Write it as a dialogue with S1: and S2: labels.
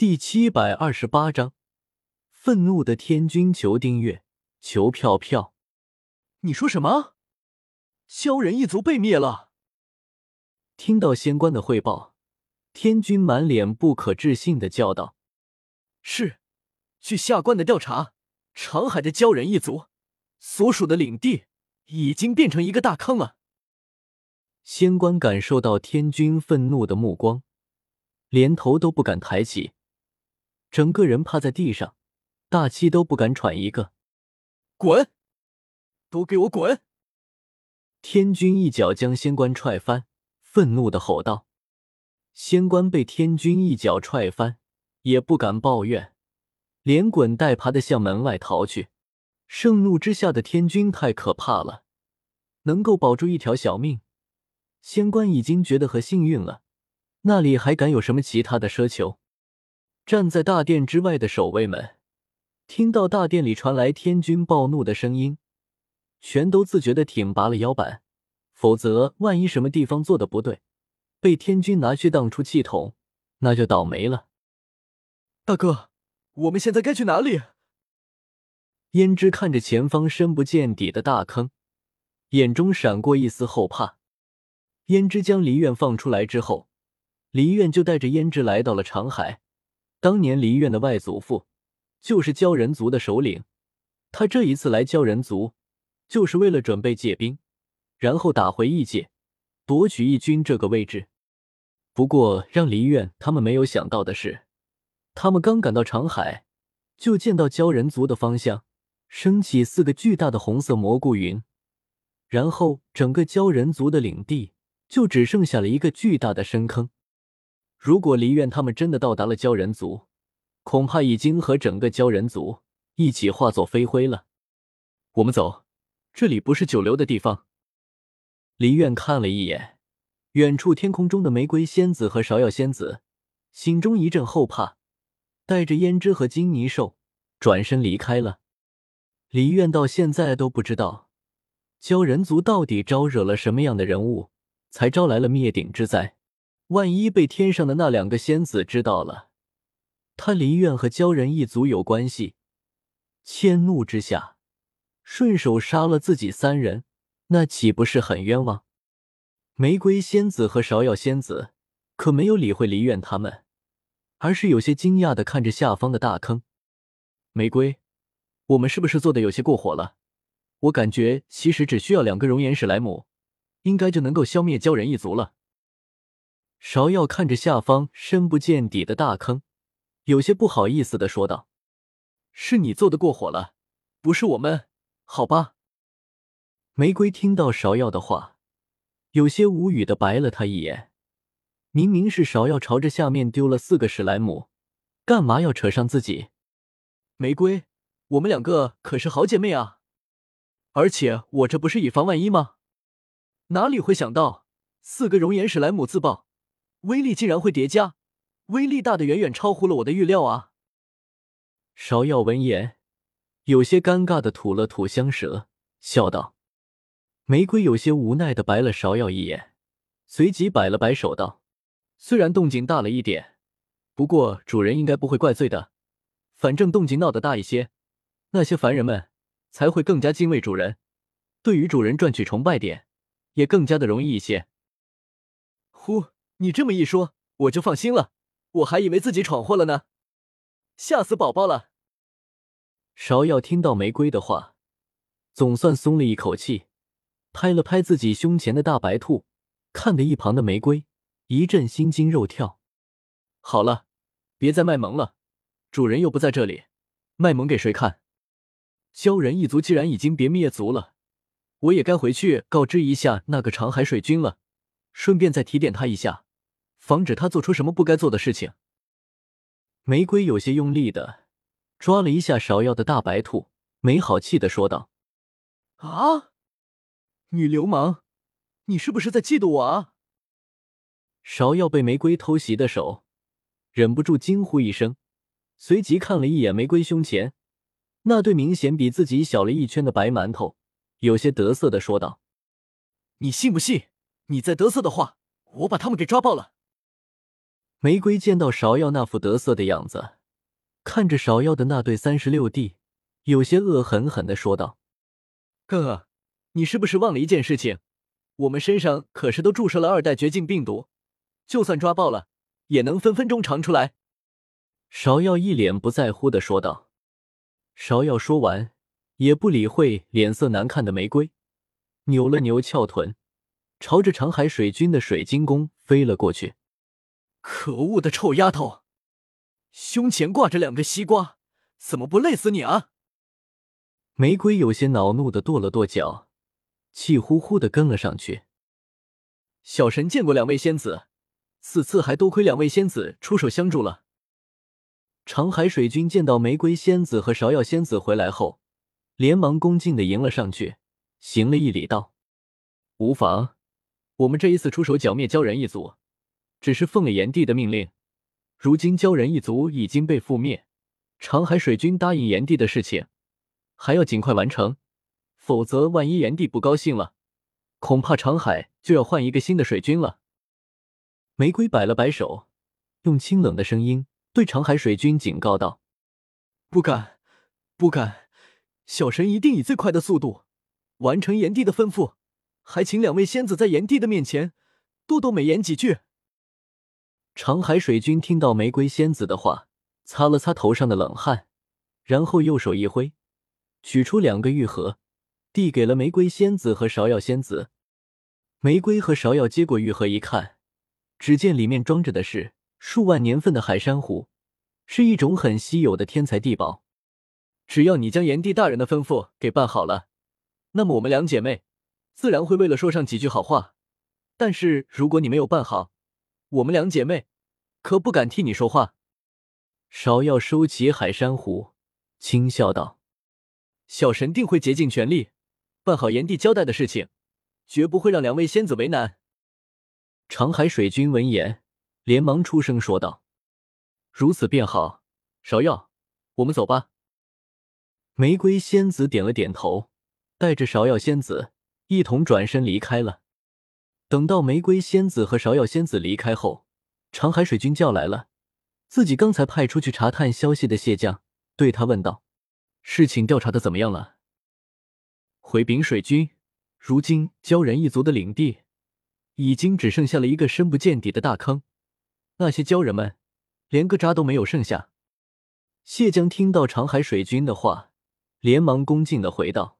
S1: 第七百二十八章，愤怒的天君求订阅，求票票。
S2: 你说什么？鲛人一族被灭了？
S1: 听到仙官的汇报，天君满脸不可置信的叫道：“
S2: 是，据下官的调查，长海的鲛人一族所属的领地已经变成一个大坑了。”
S1: 仙官感受到天君愤怒的目光，连头都不敢抬起。整个人趴在地上，大气都不敢喘一个。
S2: 滚！都给我滚！
S1: 天君一脚将仙官踹翻，愤怒的吼道：“仙官被天君一脚踹翻，也不敢抱怨，连滚带爬的向门外逃去。盛怒之下的天君太可怕了，能够保住一条小命，仙官已经觉得很幸运了，那里还敢有什么其他的奢求？”站在大殿之外的守卫们，听到大殿里传来天君暴怒的声音，全都自觉的挺拔了腰板。否则，万一什么地方做的不对，被天君拿去当出气筒，那就倒霉了。
S2: 大哥，我们现在该去哪里？
S1: 胭脂看着前方深不见底的大坑，眼中闪过一丝后怕。胭脂将离院放出来之后，离院就带着胭脂来到了长海。当年离院的外祖父就是鲛人族的首领，他这一次来鲛人族，就是为了准备借兵，然后打回异界，夺取义军这个位置。不过，让离院他们没有想到的是，他们刚赶到长海，就见到鲛人族的方向升起四个巨大的红色蘑菇云，然后整个鲛人族的领地就只剩下了一个巨大的深坑。如果离院他们真的到达了鲛人族，恐怕已经和整个鲛人族一起化作飞灰了。
S2: 我们走，这里不是久留的地方。
S1: 离院看了一眼远处天空中的玫瑰仙子和芍药仙子，心中一阵后怕，带着胭脂和金泥兽转身离开了。离院到现在都不知道鲛人族到底招惹了什么样的人物，才招来了灭顶之灾。万一被天上的那两个仙子知道了，他离院和鲛人一族有关系，迁怒之下，顺手杀了自己三人，那岂不是很冤枉？玫瑰仙子和芍药仙子可没有理会离院他们，而是有些惊讶的看着下方的大坑。玫瑰，我们是不是做的有些过火了？我感觉其实只需要两个熔岩史莱姆，应该就能够消灭鲛人一族了。芍药看着下方深不见底的大坑，有些不好意思的说道：“
S2: 是你做的过火了，不是我们，好吧？”
S1: 玫瑰听到芍药的话，有些无语的白了他一眼。明明是芍药朝着下面丢了四个史莱姆，干嘛要扯上自己？
S2: 玫瑰，我们两个可是好姐妹啊！而且我这不是以防万一吗？哪里会想到四个熔岩史莱姆自爆？威力竟然会叠加，威力大的远远超乎了我的预料啊！
S1: 芍药闻言，有些尴尬的吐了吐香舌，笑道：“玫瑰有些无奈的白了芍药一眼，随即摆了摆手道：‘虽然动静大了一点，不过主人应该不会怪罪的。反正动静闹得大一些，那些凡人们才会更加敬畏主人，对于主人赚取崇拜点也更加的容易一些。’
S2: 呼。”你这么一说，我就放心了。我还以为自己闯祸了呢，吓死宝宝了。
S1: 芍药听到玫瑰的话，总算松了一口气，拍了拍自己胸前的大白兔，看得一旁的玫瑰一阵心惊肉跳。好了，别再卖萌了，主人又不在这里，卖萌给谁看？鲛人一族既然已经别灭族了，我也该回去告知一下那个长海水君了，顺便再提点他一下。防止他做出什么不该做的事情。玫瑰有些用力的抓了一下芍药的大白兔，没好气的说道：“
S2: 啊，女流氓，你是不是在嫉妒我啊？”
S1: 芍药被玫瑰偷袭的手，忍不住惊呼一声，随即看了一眼玫瑰胸前那对明显比自己小了一圈的白馒头，有些得瑟的说道：“
S2: 你信不信？你再得瑟的话，我把他们给抓爆了。”
S1: 玫瑰见到芍药那副得瑟的样子，看着芍药的那对三十六弟，有些恶狠狠的说道：“
S2: 哥，你是不是忘了一件事情？我们身上可是都注射了二代绝境病毒，就算抓爆了，也能分分钟长出来。”
S1: 芍药一脸不在乎的说道。芍药说完，也不理会脸色难看的玫瑰，扭了扭翘臀，朝着长海水军的水晶宫飞了过去。
S2: 可恶的臭丫头，胸前挂着两个西瓜，怎么不累死你啊？
S1: 玫瑰有些恼怒的跺了跺脚，气呼呼的跟了上去。
S2: 小神见过两位仙子，此次还多亏两位仙子出手相助了。
S1: 长海水君见到玫瑰仙子和芍药仙子回来后，连忙恭敬的迎了上去，行了一礼，道：“
S2: 无妨，我们这一次出手剿灭鲛人一族。”只是奉了炎帝的命令，如今鲛人一族已经被覆灭，长海水军答应炎帝的事情，还要尽快完成，否则万一炎帝不高兴了，恐怕长海就要换一个新的水军了。
S1: 玫瑰摆了摆手，用清冷的声音对长海水军警告道：“
S2: 不敢，不敢，小神一定以最快的速度完成炎帝的吩咐，还请两位仙子在炎帝的面前多多美言几句。”
S1: 长海水君听到玫瑰仙子的话，擦了擦头上的冷汗，然后右手一挥，取出两个玉盒，递给了玫瑰仙子和芍药仙子。玫瑰和芍药接过玉盒一看，只见里面装着的是数万年份的海珊瑚，是一种很稀有的天才地宝。
S2: 只要你将炎帝大人的吩咐给办好了，那么我们两姐妹自然会为了说上几句好话。但是如果你没有办好，我们两姐妹可不敢替你说话。
S1: 芍药收起海珊瑚，轻笑道：“
S2: 小神定会竭尽全力办好炎帝交代的事情，绝不会让两位仙子为难。”
S1: 长海水君闻言，连忙出声说道：“
S2: 如此便好，芍药，我们走吧。”
S1: 玫瑰仙子点了点头，带着芍药仙子一同转身离开了。等到玫瑰仙子和芍药仙子离开后，长海水军叫来了自己刚才派出去查探消息的谢将，对他问道：“
S2: 事情调查的怎么样了？”
S1: 回禀水军，如今鲛人一族的领地已经只剩下了一个深不见底的大坑，那些鲛人们连个渣都没有剩下。谢将听到长海水军的话，连忙恭敬的回道。